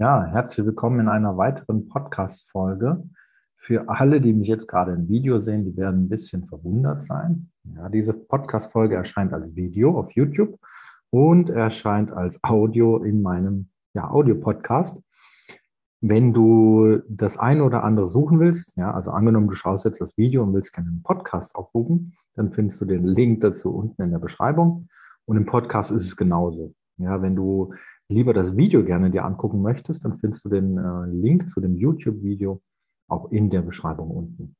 Ja, herzlich willkommen in einer weiteren Podcast-Folge. Für alle, die mich jetzt gerade im Video sehen, die werden ein bisschen verwundert sein. Ja, diese Podcast-Folge erscheint als Video auf YouTube und erscheint als Audio in meinem ja, Audio-Podcast. Wenn du das eine oder andere suchen willst, ja, also angenommen, du schaust jetzt das Video und willst gerne einen Podcast aufrufen, dann findest du den Link dazu unten in der Beschreibung. Und im Podcast ist es genauso. Ja, wenn du lieber das Video gerne dir angucken möchtest, dann findest du den äh, Link zu dem YouTube-Video auch in der Beschreibung unten.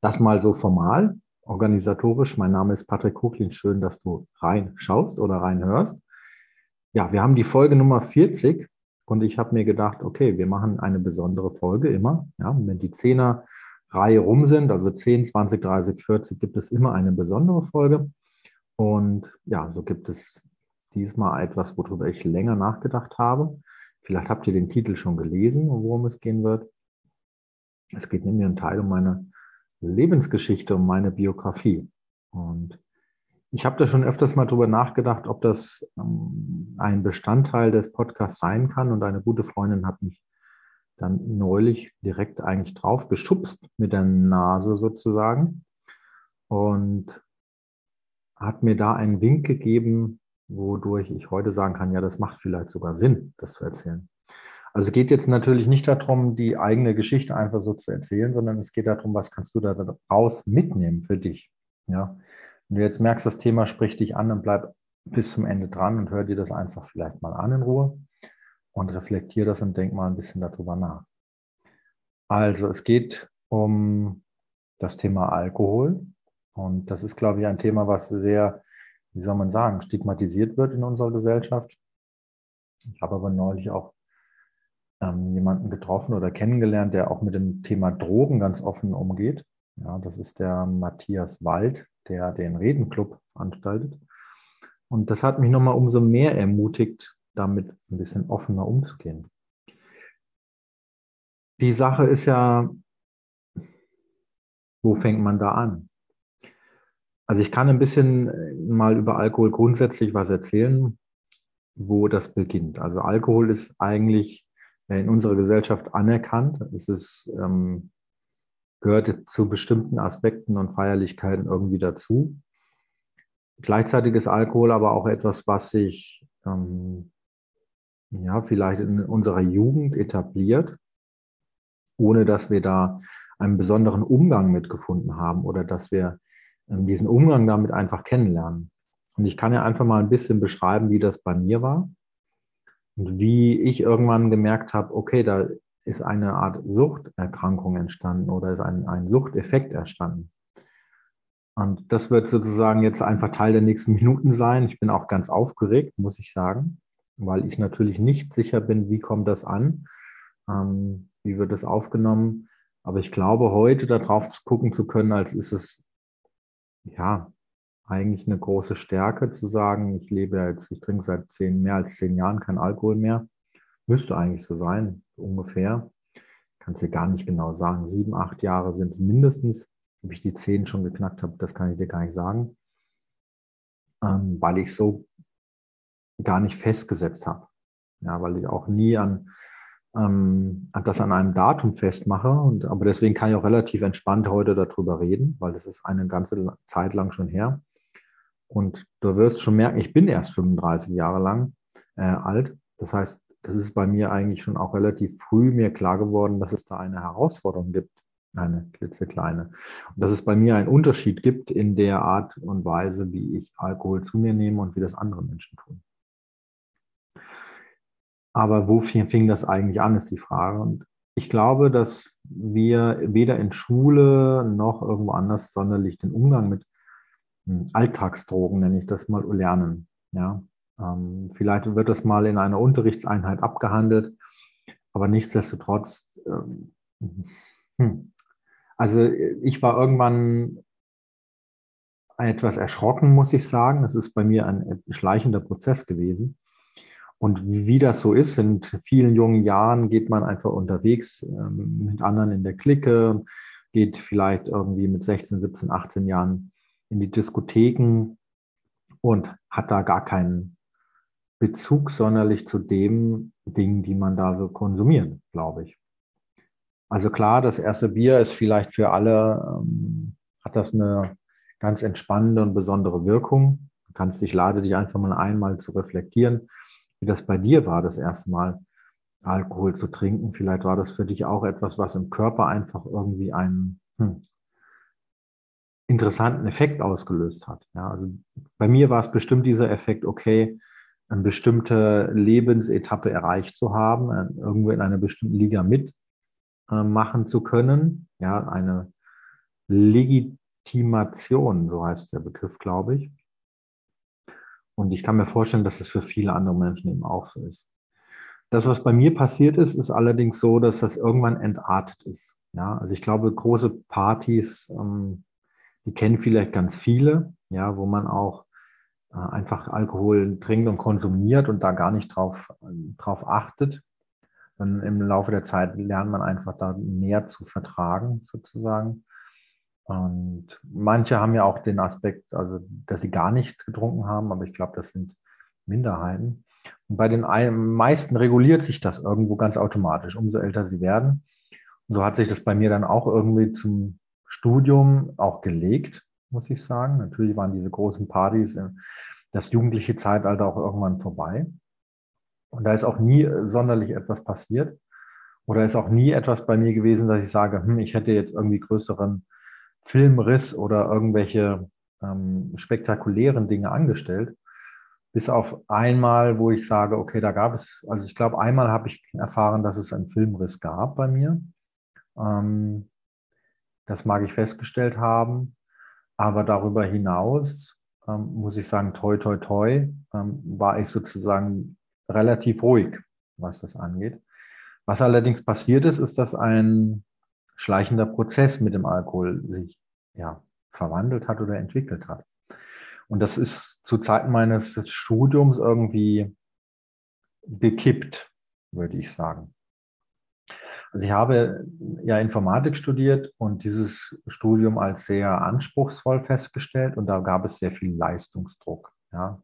Das mal so formal, organisatorisch. Mein Name ist Patrick Kuchlin. Schön, dass du reinschaust oder reinhörst. Ja, wir haben die Folge Nummer 40 und ich habe mir gedacht, okay, wir machen eine besondere Folge immer. Ja, wenn die Zehner Reihe rum sind, also 10, 20, 30, 40, gibt es immer eine besondere Folge. Und ja, so gibt es diesmal etwas, worüber ich länger nachgedacht habe. Vielleicht habt ihr den Titel schon gelesen, worum es gehen wird. Es geht nämlich ein Teil um meine Lebensgeschichte, um meine Biografie. Und ich habe da schon öfters mal drüber nachgedacht, ob das ähm, ein Bestandteil des Podcasts sein kann. Und eine gute Freundin hat mich dann neulich direkt eigentlich drauf geschubst mit der Nase sozusagen und hat mir da einen Wink gegeben, wodurch ich heute sagen kann, ja, das macht vielleicht sogar Sinn, das zu erzählen. Also es geht jetzt natürlich nicht darum, die eigene Geschichte einfach so zu erzählen, sondern es geht darum, was kannst du da daraus mitnehmen für dich. Ja, wenn du jetzt merkst, das Thema spricht dich an, dann bleib bis zum Ende dran und hör dir das einfach vielleicht mal an in Ruhe und reflektier das und denk mal ein bisschen darüber nach. Also es geht um das Thema Alkohol und das ist, glaube ich, ein Thema, was sehr wie soll man sagen, stigmatisiert wird in unserer Gesellschaft. Ich habe aber neulich auch ähm, jemanden getroffen oder kennengelernt, der auch mit dem Thema Drogen ganz offen umgeht. Ja, das ist der Matthias Wald, der den Redenclub veranstaltet. Und das hat mich nochmal umso mehr ermutigt, damit ein bisschen offener umzugehen. Die Sache ist ja, wo fängt man da an? Also ich kann ein bisschen äh, mal über Alkohol grundsätzlich was erzählen, wo das beginnt. Also Alkohol ist eigentlich äh, in unserer Gesellschaft anerkannt. Es ist, ähm, gehört zu bestimmten Aspekten und Feierlichkeiten irgendwie dazu. Gleichzeitig ist Alkohol aber auch etwas, was sich ähm, ja vielleicht in unserer Jugend etabliert, ohne dass wir da einen besonderen Umgang mitgefunden haben oder dass wir diesen Umgang damit einfach kennenlernen. Und ich kann ja einfach mal ein bisschen beschreiben, wie das bei mir war und wie ich irgendwann gemerkt habe, okay, da ist eine Art Suchterkrankung entstanden oder ist ein, ein Suchteffekt entstanden. Und das wird sozusagen jetzt einfach Teil der nächsten Minuten sein. Ich bin auch ganz aufgeregt, muss ich sagen, weil ich natürlich nicht sicher bin, wie kommt das an, ähm, wie wird es aufgenommen. Aber ich glaube, heute darauf gucken zu können, als ist es ja, eigentlich eine große Stärke zu sagen, ich lebe jetzt, ich trinke seit zehn, mehr als zehn Jahren kein Alkohol mehr. Müsste eigentlich so sein, ungefähr. Kann es dir gar nicht genau sagen. Sieben, acht Jahre sind es mindestens. Ob ich die zehn schon geknackt habe, das kann ich dir gar nicht sagen. Ähm, weil ich so gar nicht festgesetzt habe. Ja, weil ich auch nie an ähm, das an einem Datum festmache. Und, aber deswegen kann ich auch relativ entspannt heute darüber reden, weil das ist eine ganze Zeit lang schon her. Und du wirst schon merken, ich bin erst 35 Jahre lang äh, alt. Das heißt, das ist bei mir eigentlich schon auch relativ früh mir klar geworden, dass es da eine Herausforderung gibt, eine klitzekleine. Und dass es bei mir einen Unterschied gibt in der Art und Weise, wie ich Alkohol zu mir nehme und wie das andere Menschen tun. Aber wo fing das eigentlich an, ist die Frage. Und ich glaube, dass wir weder in Schule noch irgendwo anders sonderlich den Umgang mit hm, Alltagsdrogen, nenne ich das mal, lernen. Ja, ähm, vielleicht wird das mal in einer Unterrichtseinheit abgehandelt, aber nichtsdestotrotz, ähm, hm. also ich war irgendwann etwas erschrocken, muss ich sagen. Das ist bei mir ein schleichender Prozess gewesen. Und wie das so ist, in vielen jungen Jahren geht man einfach unterwegs ähm, mit anderen in der Clique, geht vielleicht irgendwie mit 16, 17, 18 Jahren in die Diskotheken und hat da gar keinen Bezug sonderlich zu dem Dingen, die man da so konsumiert, glaube ich. Also klar, das erste Bier ist vielleicht für alle, ähm, hat das eine ganz entspannende und besondere Wirkung. Du kannst dich, lade dich einfach mal einmal zu reflektieren, wie das bei dir war, das erste Mal Alkohol zu trinken. Vielleicht war das für dich auch etwas, was im Körper einfach irgendwie einen hm, interessanten Effekt ausgelöst hat. Ja, also bei mir war es bestimmt dieser Effekt, okay, eine bestimmte Lebensetappe erreicht zu haben, äh, irgendwo in einer bestimmten Liga mitmachen äh, zu können. Ja, eine Legitimation, so heißt der Begriff, glaube ich. Und ich kann mir vorstellen, dass es für viele andere Menschen eben auch so ist. Das, was bei mir passiert ist, ist allerdings so, dass das irgendwann entartet ist. Ja, also ich glaube, große Partys, ähm, die kennen vielleicht ganz viele, ja, wo man auch äh, einfach Alkohol trinkt und konsumiert und da gar nicht drauf, drauf achtet. Dann im Laufe der Zeit lernt man einfach da mehr zu vertragen, sozusagen. Und manche haben ja auch den Aspekt, also dass sie gar nicht getrunken haben, aber ich glaube, das sind Minderheiten. Und bei den meisten reguliert sich das irgendwo ganz automatisch, umso älter sie werden. Und so hat sich das bei mir dann auch irgendwie zum Studium auch gelegt, muss ich sagen. Natürlich waren diese großen Partys, äh, das jugendliche Zeitalter auch irgendwann vorbei. Und da ist auch nie sonderlich etwas passiert. Oder ist auch nie etwas bei mir gewesen, dass ich sage, hm, ich hätte jetzt irgendwie größeren Filmriss oder irgendwelche ähm, spektakulären Dinge angestellt. Bis auf einmal, wo ich sage, okay, da gab es, also ich glaube, einmal habe ich erfahren, dass es einen Filmriss gab bei mir. Ähm, das mag ich festgestellt haben. Aber darüber hinaus ähm, muss ich sagen, toi, toi, toi, ähm, war ich sozusagen relativ ruhig, was das angeht. Was allerdings passiert ist, ist, dass ein schleichender Prozess mit dem Alkohol sich ja, verwandelt hat oder entwickelt hat. Und das ist zu Zeiten meines Studiums irgendwie gekippt, würde ich sagen. Also ich habe ja Informatik studiert und dieses Studium als sehr anspruchsvoll festgestellt und da gab es sehr viel Leistungsdruck. Ja.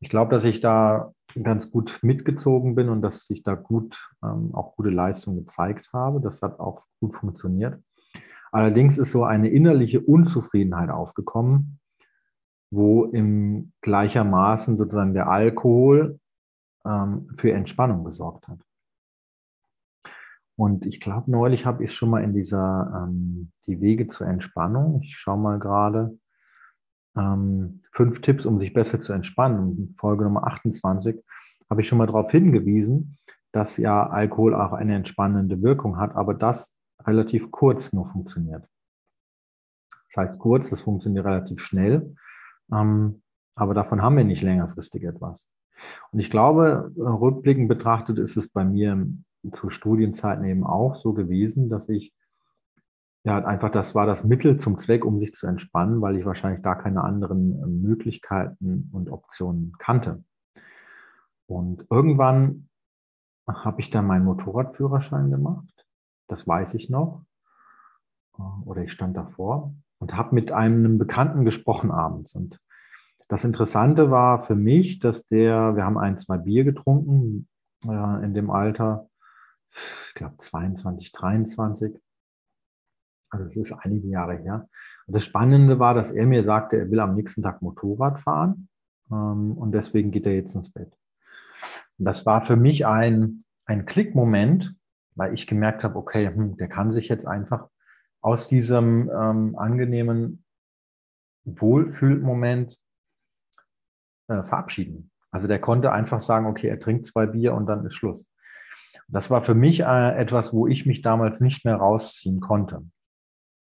Ich glaube, dass ich da ganz gut mitgezogen bin und dass ich da gut ähm, auch gute Leistungen gezeigt habe. Das hat auch gut funktioniert. Allerdings ist so eine innerliche Unzufriedenheit aufgekommen, wo im gleichermaßen sozusagen der Alkohol ähm, für Entspannung gesorgt hat. Und ich glaube, neulich habe ich schon mal in dieser ähm, die Wege zur Entspannung. Ich schaue mal gerade. Ähm, fünf Tipps, um sich besser zu entspannen. Folge Nummer 28 habe ich schon mal darauf hingewiesen, dass ja Alkohol auch eine entspannende Wirkung hat, aber das relativ kurz nur funktioniert. Das heißt kurz, das funktioniert relativ schnell, ähm, aber davon haben wir nicht längerfristig etwas. Und ich glaube, rückblickend betrachtet ist es bei mir zu Studienzeiten eben auch so gewesen, dass ich ja einfach, das war das Mittel zum Zweck, um sich zu entspannen, weil ich wahrscheinlich gar keine anderen äh, Möglichkeiten und Optionen kannte. Und irgendwann habe ich dann meinen Motorradführerschein gemacht. Das weiß ich noch. Äh, oder ich stand davor und habe mit einem Bekannten gesprochen abends. Und das Interessante war für mich, dass der, wir haben ein, zwei Bier getrunken äh, in dem Alter ich glaube 22, 23. Also es ist einige Jahre her. Und das Spannende war, dass er mir sagte, er will am nächsten Tag Motorrad fahren ähm, und deswegen geht er jetzt ins Bett. Und das war für mich ein, ein Klickmoment, weil ich gemerkt habe, okay, hm, der kann sich jetzt einfach aus diesem ähm, angenehmen Wohlfühlmoment äh, verabschieden. Also der konnte einfach sagen, okay, er trinkt zwei Bier und dann ist Schluss. Das war für mich äh, etwas, wo ich mich damals nicht mehr rausziehen konnte.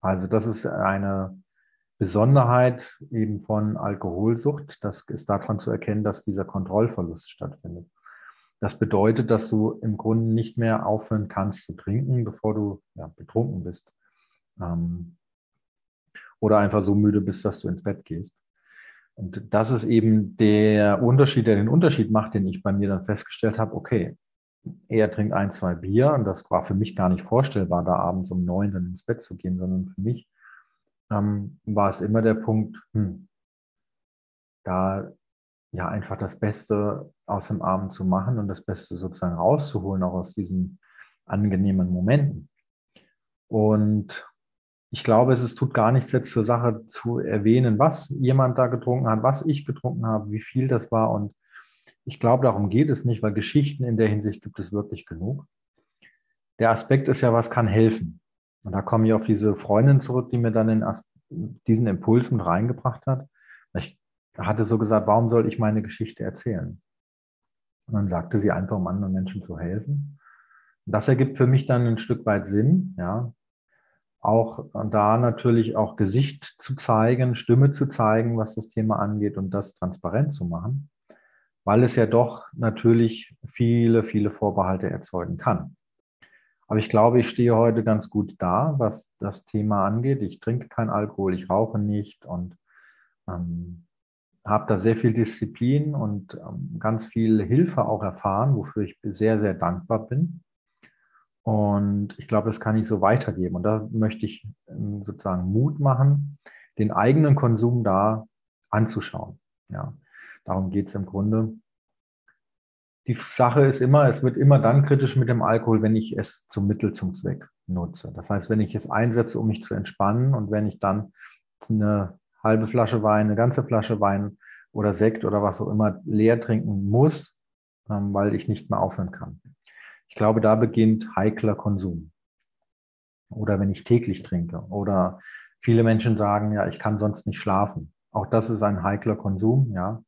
Also das ist eine Besonderheit eben von Alkoholsucht. Das ist daran zu erkennen, dass dieser Kontrollverlust stattfindet. Das bedeutet, dass du im Grunde nicht mehr aufhören kannst zu trinken, bevor du ja, betrunken bist. Ähm, oder einfach so müde bist, dass du ins Bett gehst. Und das ist eben der Unterschied, der den Unterschied macht, den ich bei mir dann festgestellt habe, okay, er trinkt ein, zwei Bier und das war für mich gar nicht vorstellbar, da abends um neun dann ins Bett zu gehen, sondern für mich ähm, war es immer der Punkt, hm, da ja einfach das Beste aus dem Abend zu machen und das Beste sozusagen rauszuholen, auch aus diesen angenehmen Momenten. Und ich glaube, es ist, tut gar nichts jetzt zur Sache zu erwähnen, was jemand da getrunken hat, was ich getrunken habe, wie viel das war. Und ich glaube, darum geht es nicht, weil Geschichten in der Hinsicht gibt es wirklich genug. Der Aspekt ist ja, was kann helfen? Und da komme ich auf diese Freundin zurück, die mir dann den, diesen Impuls mit reingebracht hat. Ich hatte so gesagt, warum soll ich meine Geschichte erzählen? Und dann sagte sie einfach, um anderen Menschen zu helfen. Das ergibt für mich dann ein Stück weit Sinn, ja. Auch da natürlich auch Gesicht zu zeigen, Stimme zu zeigen, was das Thema angeht und das transparent zu machen, weil es ja doch natürlich viele, viele Vorbehalte erzeugen kann. Aber ich glaube, ich stehe heute ganz gut da, was das Thema angeht. Ich trinke kein Alkohol, ich rauche nicht und ähm, habe da sehr viel Disziplin und ähm, ganz viel Hilfe auch erfahren, wofür ich sehr, sehr dankbar bin. Und ich glaube, das kann ich so weitergeben. Und da möchte ich ähm, sozusagen Mut machen, den eigenen Konsum da anzuschauen. Ja, darum geht es im Grunde. Die Sache ist immer, es wird immer dann kritisch mit dem Alkohol, wenn ich es zum Mittel zum Zweck nutze. Das heißt, wenn ich es einsetze, um mich zu entspannen und wenn ich dann eine halbe Flasche Wein, eine ganze Flasche Wein oder Sekt oder was auch immer leer trinken muss, ähm, weil ich nicht mehr aufhören kann. Ich glaube, da beginnt heikler Konsum. Oder wenn ich täglich trinke. Oder viele Menschen sagen, ja, ich kann sonst nicht schlafen. Auch das ist ein heikler Konsum, ja.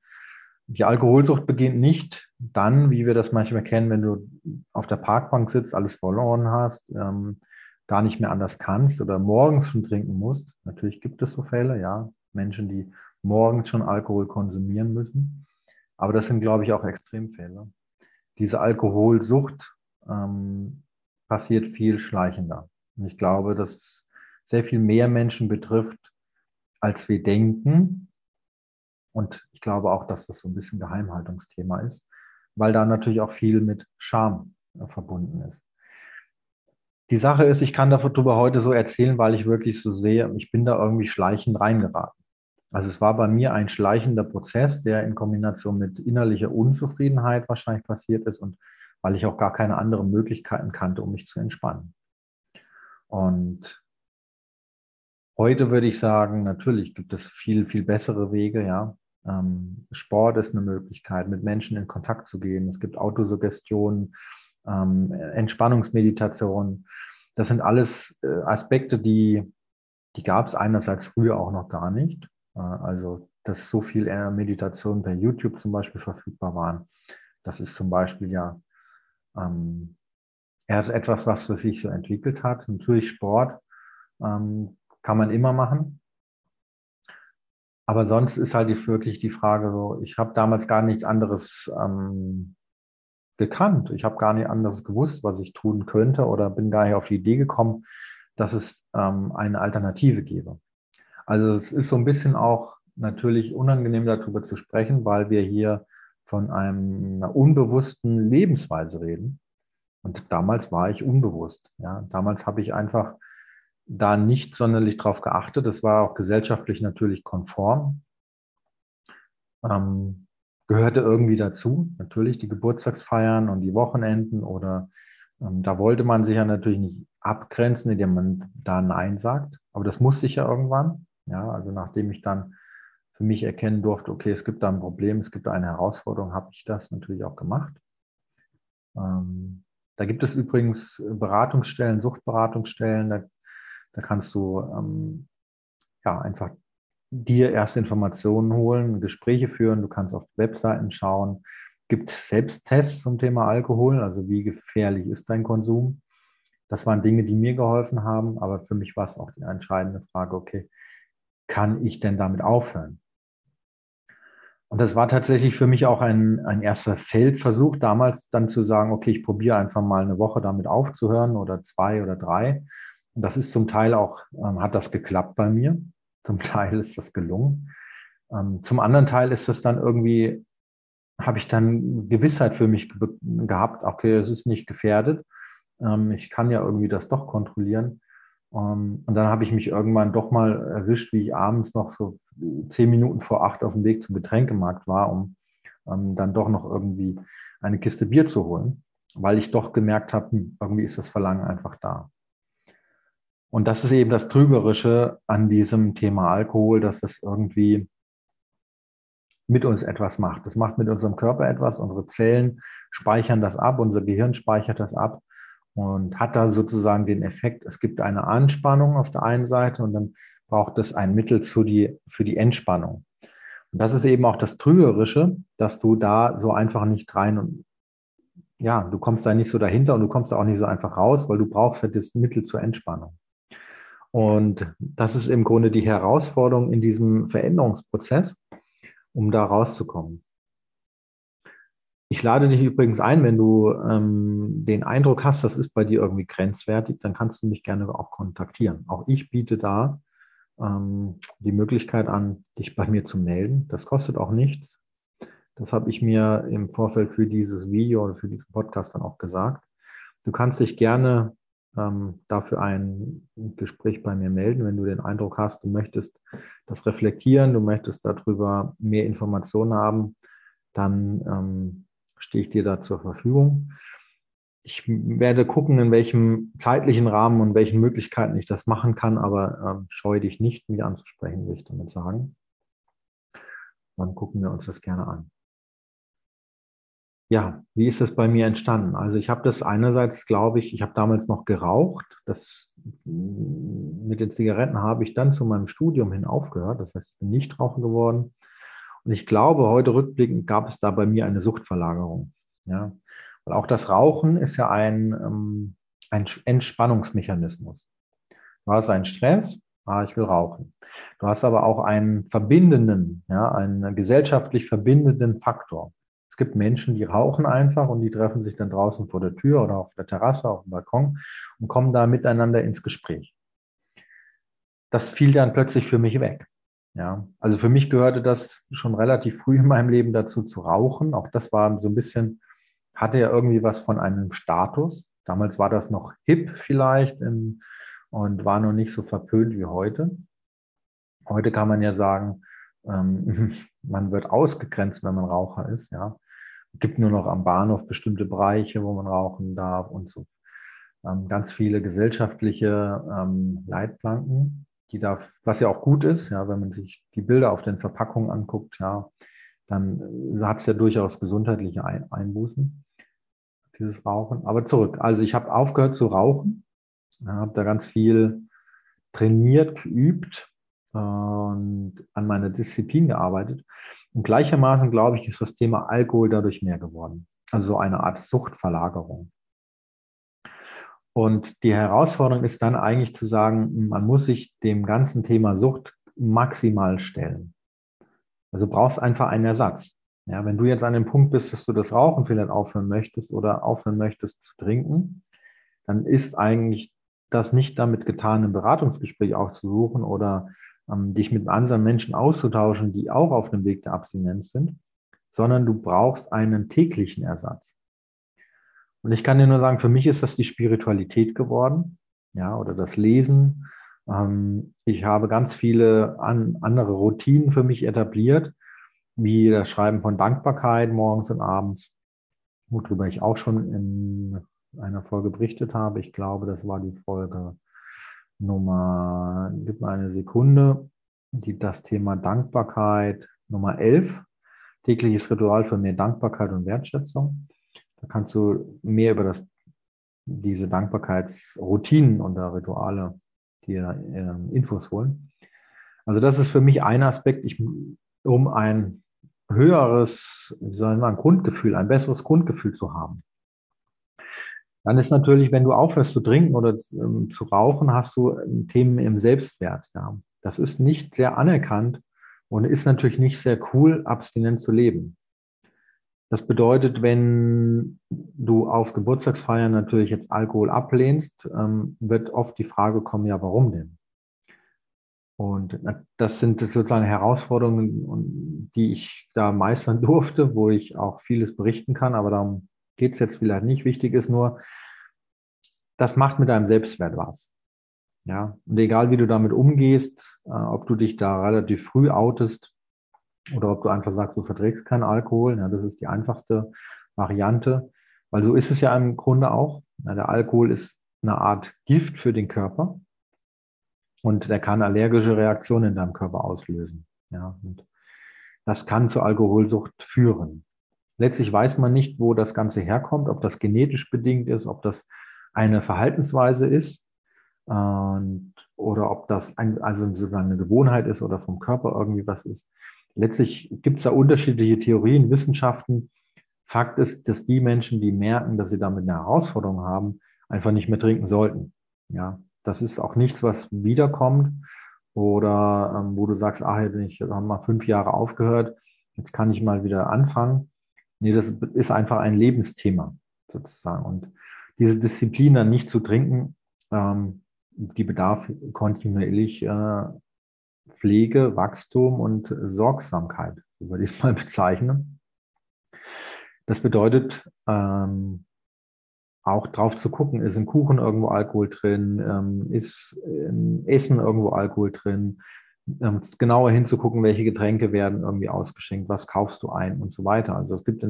Die Alkoholsucht beginnt nicht dann, wie wir das manchmal kennen, wenn du auf der Parkbank sitzt, alles verloren hast, ähm, gar nicht mehr anders kannst oder morgens schon trinken musst. Natürlich gibt es so Fälle, ja. Menschen, die morgens schon Alkohol konsumieren müssen. Aber das sind, glaube ich, auch Extremfälle. Diese Alkoholsucht ähm, passiert viel schleichender. Und ich glaube, dass es sehr viel mehr Menschen betrifft, als wir denken. Und ich glaube auch, dass das so ein bisschen Geheimhaltungsthema ist, weil da natürlich auch viel mit Scham äh, verbunden ist. Die Sache ist, ich kann darüber heute so erzählen, weil ich wirklich so sehe, ich bin da irgendwie schleichend reingeraten. Also es war bei mir ein schleichender Prozess, der in Kombination mit innerlicher Unzufriedenheit wahrscheinlich passiert ist und weil ich auch gar keine anderen Möglichkeiten kannte, um mich zu entspannen. Und heute würde ich sagen, natürlich gibt es viel, viel bessere Wege, ja. Ähm, Sport ist eine Möglichkeit, mit Menschen in Kontakt zu gehen. Es gibt Autosuggestion, ähm, Entspannungsmeditation. Das sind alles äh, Aspekte, die, die gab es einerseits früher auch noch gar nicht. Äh, also, dass so viel Meditationen per YouTube zum Beispiel verfügbar waren. Das ist zum Beispiel ja ähm, erst etwas, was für sich so entwickelt hat. Natürlich Sport ähm, kann man immer machen. Aber sonst ist halt wirklich die Frage so, ich habe damals gar nichts anderes ähm, gekannt. Ich habe gar nicht anderes gewusst, was ich tun könnte oder bin gar nicht auf die Idee gekommen, dass es ähm, eine Alternative gäbe. Also es ist so ein bisschen auch natürlich unangenehm darüber zu sprechen, weil wir hier von einem, einer unbewussten Lebensweise reden. Und damals war ich unbewusst. Ja, damals habe ich einfach da nicht sonderlich drauf geachtet. Das war auch gesellschaftlich natürlich konform. Ähm, gehörte irgendwie dazu. Natürlich die Geburtstagsfeiern und die Wochenenden oder ähm, da wollte man sich ja natürlich nicht abgrenzen, indem man da Nein sagt. Aber das musste ich ja irgendwann. Ja, also nachdem ich dann für mich erkennen durfte, okay, es gibt da ein Problem, es gibt da eine Herausforderung, habe ich das natürlich auch gemacht. Ähm, da gibt es übrigens Beratungsstellen, Suchtberatungsstellen, da, da kannst du ähm, ja einfach dir erste Informationen holen, Gespräche führen, du kannst auf Webseiten schauen, gibt Selbsttests zum Thema Alkohol, also wie gefährlich ist dein Konsum. Das waren Dinge, die mir geholfen haben, aber für mich war es auch die entscheidende Frage, okay, kann ich denn damit aufhören? Und das war tatsächlich für mich auch ein, ein erster Feldversuch, damals dann zu sagen, okay, ich probiere einfach mal eine Woche damit aufzuhören oder zwei oder drei. Das ist zum Teil auch, ähm, hat das geklappt bei mir. Zum Teil ist das gelungen. Ähm, zum anderen Teil ist das dann irgendwie, habe ich dann Gewissheit für mich ge gehabt, okay, es ist nicht gefährdet. Ähm, ich kann ja irgendwie das doch kontrollieren. Ähm, und dann habe ich mich irgendwann doch mal erwischt, wie ich abends noch so zehn Minuten vor acht auf dem Weg zum Getränkemarkt war, um ähm, dann doch noch irgendwie eine Kiste Bier zu holen, weil ich doch gemerkt habe, hm, irgendwie ist das Verlangen einfach da. Und das ist eben das Trügerische an diesem Thema Alkohol, dass es irgendwie mit uns etwas macht. Das macht mit unserem Körper etwas. Unsere Zellen speichern das ab, unser Gehirn speichert das ab und hat da sozusagen den Effekt, es gibt eine Anspannung auf der einen Seite und dann braucht es ein Mittel für die, für die Entspannung. Und das ist eben auch das Trügerische, dass du da so einfach nicht rein und ja, du kommst da nicht so dahinter und du kommst da auch nicht so einfach raus, weil du brauchst halt das Mittel zur Entspannung. Und das ist im Grunde die Herausforderung in diesem Veränderungsprozess, um da rauszukommen. Ich lade dich übrigens ein, wenn du ähm, den Eindruck hast, das ist bei dir irgendwie grenzwertig, dann kannst du mich gerne auch kontaktieren. Auch ich biete da ähm, die Möglichkeit an, dich bei mir zu melden. Das kostet auch nichts. Das habe ich mir im Vorfeld für dieses Video oder für diesen Podcast dann auch gesagt. Du kannst dich gerne ähm, dafür ein Gespräch bei mir melden, wenn du den Eindruck hast, du möchtest das reflektieren, du möchtest darüber mehr Informationen haben, dann ähm, stehe ich dir da zur Verfügung. Ich werde gucken, in welchem zeitlichen Rahmen und welchen Möglichkeiten ich das machen kann, aber äh, scheue dich nicht, mich anzusprechen, will ich damit sagen. Dann gucken wir uns das gerne an. Ja, wie ist das bei mir entstanden? Also ich habe das einerseits, glaube ich, ich habe damals noch geraucht. Das mit den Zigaretten habe ich dann zu meinem Studium hin aufgehört. Das heißt, ich bin nicht rauchen geworden. Und ich glaube, heute rückblickend gab es da bei mir eine Suchtverlagerung. Ja, weil auch das Rauchen ist ja ein, ähm, ein Entspannungsmechanismus. Du hast einen Stress, ah, ich will rauchen. Du hast aber auch einen verbindenden, ja, einen gesellschaftlich verbindenden Faktor. Es gibt Menschen, die rauchen einfach und die treffen sich dann draußen vor der Tür oder auf der Terrasse, auf dem Balkon und kommen da miteinander ins Gespräch. Das fiel dann plötzlich für mich weg. Ja, also für mich gehörte das schon relativ früh in meinem Leben dazu zu rauchen. Auch das war so ein bisschen, hatte ja irgendwie was von einem Status. Damals war das noch hip vielleicht in, und war noch nicht so verpönt wie heute. Heute kann man ja sagen, ähm, man wird ausgegrenzt, wenn man Raucher ist. Ja, gibt nur noch am Bahnhof bestimmte Bereiche, wo man rauchen darf und so. Ähm, ganz viele gesellschaftliche ähm, Leitplanken die da, was ja auch gut ist, ja, wenn man sich die Bilder auf den Verpackungen anguckt, ja, dann hat es ja durchaus gesundheitliche Einbußen, dieses Rauchen. Aber zurück, also ich habe aufgehört zu rauchen, habe da ganz viel trainiert, geübt und an meiner Disziplin gearbeitet. Und gleichermaßen, glaube ich, ist das Thema Alkohol dadurch mehr geworden. Also so eine Art Suchtverlagerung. Und die Herausforderung ist dann eigentlich zu sagen, man muss sich dem ganzen Thema Sucht maximal stellen. Also brauchst einfach einen Ersatz. Ja, wenn du jetzt an dem Punkt bist, dass du das Rauchen vielleicht aufhören möchtest oder aufhören möchtest zu trinken, dann ist eigentlich das nicht damit getan, ein Beratungsgespräch aufzusuchen oder dich mit anderen Menschen auszutauschen, die auch auf dem Weg der Abstinenz sind, sondern du brauchst einen täglichen Ersatz. Und ich kann dir nur sagen, für mich ist das die Spiritualität geworden, ja, oder das Lesen. Ähm, ich habe ganz viele an, andere Routinen für mich etabliert, wie das Schreiben von Dankbarkeit morgens und abends, worüber ich auch schon in einer Folge berichtet habe. Ich glaube, das war die Folge Nummer, gib mir eine Sekunde, die das Thema Dankbarkeit Nummer 11, tägliches Ritual für mehr Dankbarkeit und Wertschätzung. Da kannst du mehr über das, diese Dankbarkeitsroutinen und Rituale dir äh, Infos holen. Also das ist für mich ein Aspekt, ich, um ein höheres, wie soll man, Grundgefühl, ein besseres Grundgefühl zu haben. Dann ist natürlich, wenn du aufhörst zu trinken oder ähm, zu rauchen, hast du ähm, Themen im Selbstwert. Ja. Das ist nicht sehr anerkannt und ist natürlich nicht sehr cool, abstinent zu leben. Das bedeutet, wenn du auf Geburtstagsfeiern natürlich jetzt Alkohol ablehnst, ähm, wird oft die Frage kommen, ja, warum denn? Und das sind sozusagen Herausforderungen, die ich da meistern durfte, wo ich auch vieles berichten kann, aber darum geht es jetzt vielleicht nicht. Wichtig ist nur, das macht mit deinem Selbstwert was. Ja, und egal wie du damit umgehst, äh, ob du dich da relativ früh outest oder ob du einfach sagst, du verträgst keinen Alkohol. Ja, das ist die einfachste Variante, weil so ist es ja im Grunde auch. Ja, der Alkohol ist eine Art Gift für den Körper und der kann allergische Reaktionen in deinem Körper auslösen. Ja, und das kann zur Alkoholsucht führen. Letztlich weiß man nicht, wo das Ganze herkommt, ob das genetisch bedingt ist, ob das eine Verhaltensweise ist und, oder ob das ein, also sozusagen eine Gewohnheit ist oder vom Körper irgendwie was ist. Letztlich gibt es da unterschiedliche Theorien, Wissenschaften. Fakt ist, dass die Menschen, die merken, dass sie damit eine Herausforderung haben, einfach nicht mehr trinken sollten. Ja, das ist auch nichts, was wiederkommt oder ähm, wo du sagst, ach, jetzt ich habe mal fünf Jahre aufgehört, jetzt kann ich mal wieder anfangen. Nee, das ist einfach ein Lebensthema sozusagen. Und diese Disziplin dann nicht zu trinken, ähm, die bedarf kontinuierlich äh, Pflege, Wachstum und Sorgsamkeit, so würde ich es mal bezeichnen. Das bedeutet, ähm, auch drauf zu gucken, ist im Kuchen irgendwo Alkohol drin, ähm, ist im Essen irgendwo Alkohol drin, ähm, genauer hinzugucken, welche Getränke werden irgendwie ausgeschenkt, was kaufst du ein und so weiter. Also es gibt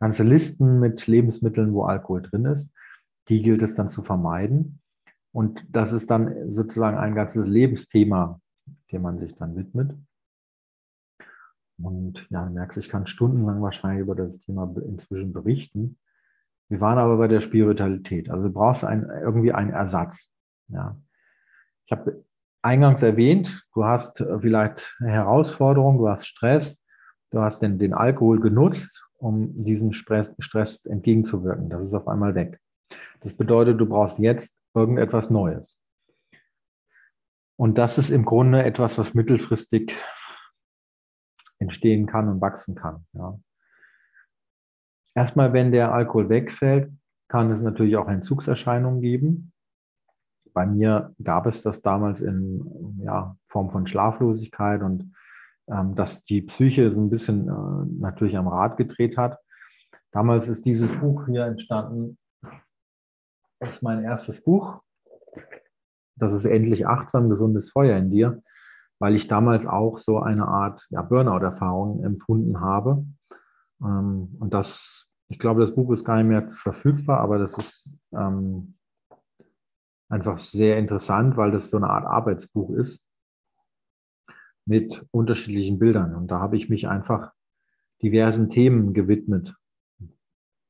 ganze Listen mit Lebensmitteln, wo Alkohol drin ist. Die gilt es dann zu vermeiden. Und das ist dann sozusagen ein ganzes Lebensthema, dem man sich dann widmet. Und ja, du merkst, ich kann stundenlang wahrscheinlich über das Thema inzwischen berichten. Wir waren aber bei der Spiritualität. Also du brauchst ein, irgendwie einen Ersatz. Ja. Ich habe eingangs erwähnt, du hast vielleicht eine Herausforderung, du hast Stress, du hast den, den Alkohol genutzt, um diesem Stress, Stress entgegenzuwirken. Das ist auf einmal weg. Das bedeutet, du brauchst jetzt irgendetwas Neues. Und das ist im Grunde etwas, was mittelfristig entstehen kann und wachsen kann. Ja. Erstmal, wenn der Alkohol wegfällt, kann es natürlich auch Entzugserscheinungen geben. Bei mir gab es das damals in ja, Form von Schlaflosigkeit und ähm, dass die Psyche so ein bisschen äh, natürlich am Rad gedreht hat. Damals ist dieses Buch hier entstanden. Das ist mein erstes Buch. Das ist endlich achtsam, gesundes Feuer in dir, weil ich damals auch so eine Art ja, Burnout-Erfahrung empfunden habe. Ähm, und das ich glaube, das Buch ist gar nicht mehr verfügbar, aber das ist ähm, einfach sehr interessant, weil das so eine Art Arbeitsbuch ist mit unterschiedlichen Bildern. Und da habe ich mich einfach diversen Themen gewidmet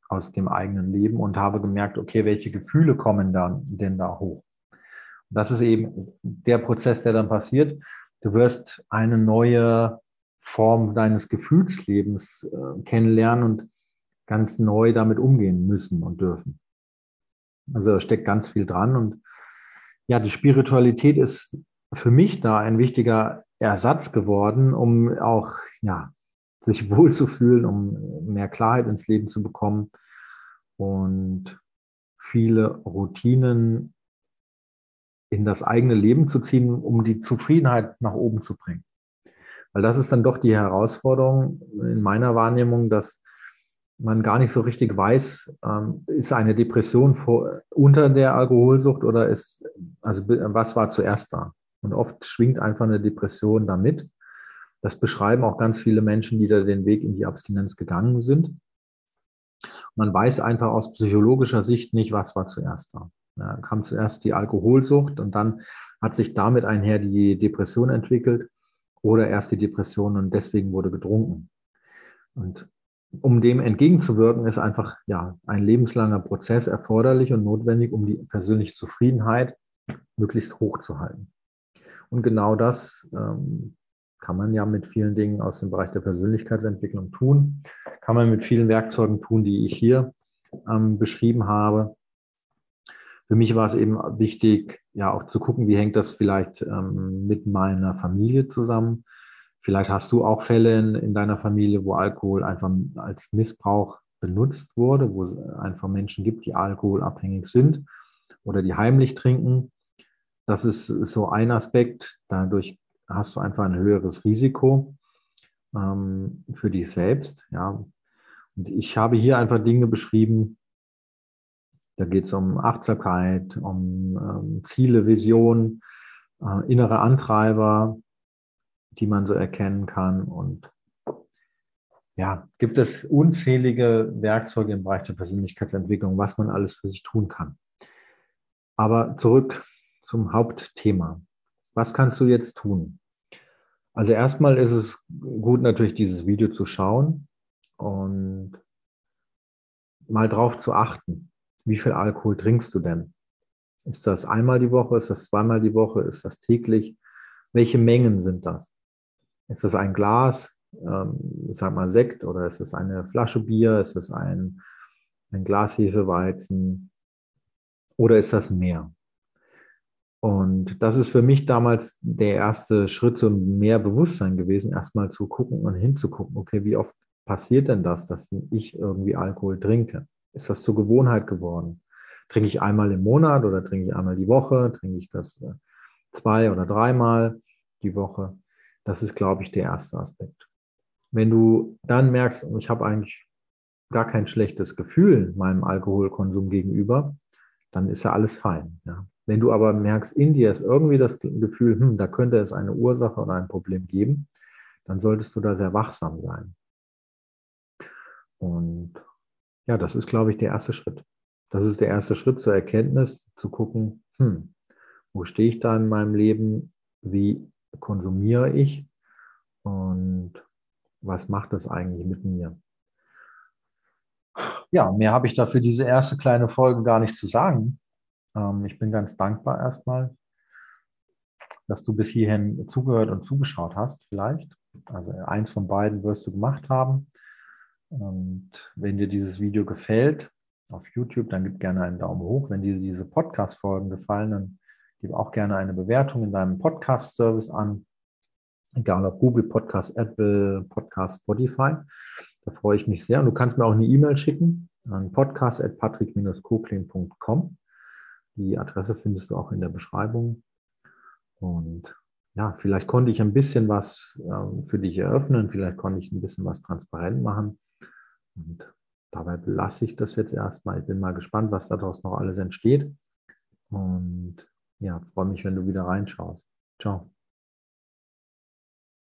aus dem eigenen Leben und habe gemerkt, okay, welche Gefühle kommen dann denn da hoch? Und das ist eben der Prozess, der dann passiert. Du wirst eine neue Form deines Gefühlslebens äh, kennenlernen und ganz neu damit umgehen müssen und dürfen. Also da steckt ganz viel dran und ja, die Spiritualität ist für mich da ein wichtiger Ersatz geworden, um auch ja, sich wohlzufühlen, um mehr Klarheit ins Leben zu bekommen und viele Routinen in das eigene Leben zu ziehen, um die Zufriedenheit nach oben zu bringen. Weil das ist dann doch die Herausforderung in meiner Wahrnehmung, dass man gar nicht so richtig weiß, ähm, ist eine Depression vor, unter der Alkoholsucht oder ist, also was war zuerst da? Und oft schwingt einfach eine Depression damit. Das beschreiben auch ganz viele Menschen, die da den Weg in die Abstinenz gegangen sind. Man weiß einfach aus psychologischer Sicht nicht, was war zuerst da. Ja, kam zuerst die Alkoholsucht und dann hat sich damit einher die Depression entwickelt oder erst die Depression und deswegen wurde getrunken. Und um dem entgegenzuwirken, ist einfach ja ein lebenslanger Prozess erforderlich und notwendig, um die persönliche Zufriedenheit möglichst hoch zu halten. Und genau das ähm, kann man ja mit vielen Dingen aus dem Bereich der Persönlichkeitsentwicklung tun, kann man mit vielen Werkzeugen tun, die ich hier ähm, beschrieben habe. Für mich war es eben wichtig, ja auch zu gucken, wie hängt das vielleicht ähm, mit meiner Familie zusammen Vielleicht hast du auch Fälle in, in deiner Familie, wo Alkohol einfach als Missbrauch benutzt wurde, wo es einfach Menschen gibt, die alkoholabhängig sind oder die heimlich trinken. Das ist so ein Aspekt. Dadurch hast du einfach ein höheres Risiko ähm, für dich selbst. Ja. Und ich habe hier einfach Dinge beschrieben. Da geht es um Achtsamkeit, um ähm, Ziele, Visionen, äh, innere Antreiber, die man so erkennen kann und ja, gibt es unzählige Werkzeuge im Bereich der Persönlichkeitsentwicklung, was man alles für sich tun kann. Aber zurück zum Hauptthema. Was kannst du jetzt tun? Also erstmal ist es gut natürlich dieses Video zu schauen und mal drauf zu achten. Wie viel Alkohol trinkst du denn? Ist das einmal die Woche? Ist das zweimal die Woche? Ist das täglich? Welche Mengen sind das? Ist das ein Glas, ähm, sag mal Sekt, oder ist es eine Flasche Bier? Ist es ein, ein Glas Hefeweizen? Oder ist das mehr? Und das ist für mich damals der erste Schritt zu mehr Bewusstsein gewesen, erstmal zu gucken und hinzugucken, okay, wie oft passiert denn das, dass ich irgendwie Alkohol trinke? Ist das zur Gewohnheit geworden? Trinke ich einmal im Monat oder trinke ich einmal die Woche? Trinke ich das äh, zwei oder dreimal die Woche? Das ist, glaube ich, der erste Aspekt. Wenn du dann merkst, ich habe eigentlich gar kein schlechtes Gefühl meinem Alkoholkonsum gegenüber, dann ist ja alles fein. Ja. Wenn du aber merkst, in dir ist irgendwie das Gefühl, hm, da könnte es eine Ursache oder ein Problem geben, dann solltest du da sehr wachsam sein. Und ja, das ist, glaube ich, der erste Schritt. Das ist der erste Schritt zur Erkenntnis, zu gucken, hm, wo stehe ich da in meinem Leben, wie konsumiere ich und was macht das eigentlich mit mir? Ja, mehr habe ich da für diese erste kleine Folge gar nicht zu sagen. Ähm, ich bin ganz dankbar erstmal, dass du bis hierhin zugehört und zugeschaut hast, vielleicht. Also eins von beiden wirst du gemacht haben. Und wenn dir dieses Video gefällt auf YouTube, dann gib gerne einen Daumen hoch. Wenn dir diese Podcast-Folgen gefallen, dann gib auch gerne eine Bewertung in deinem Podcast-Service an. Egal ob Google Podcast, Apple Podcast, Spotify. Da freue ich mich sehr. Und du kannst mir auch eine E-Mail schicken an podcast.patrick-koklin.com. Die Adresse findest du auch in der Beschreibung. Und ja, vielleicht konnte ich ein bisschen was ähm, für dich eröffnen, vielleicht konnte ich ein bisschen was transparent machen. Und dabei lasse ich das jetzt erstmal. Ich bin mal gespannt, was daraus noch alles entsteht. Und ja, freue mich, wenn du wieder reinschaust. Ciao.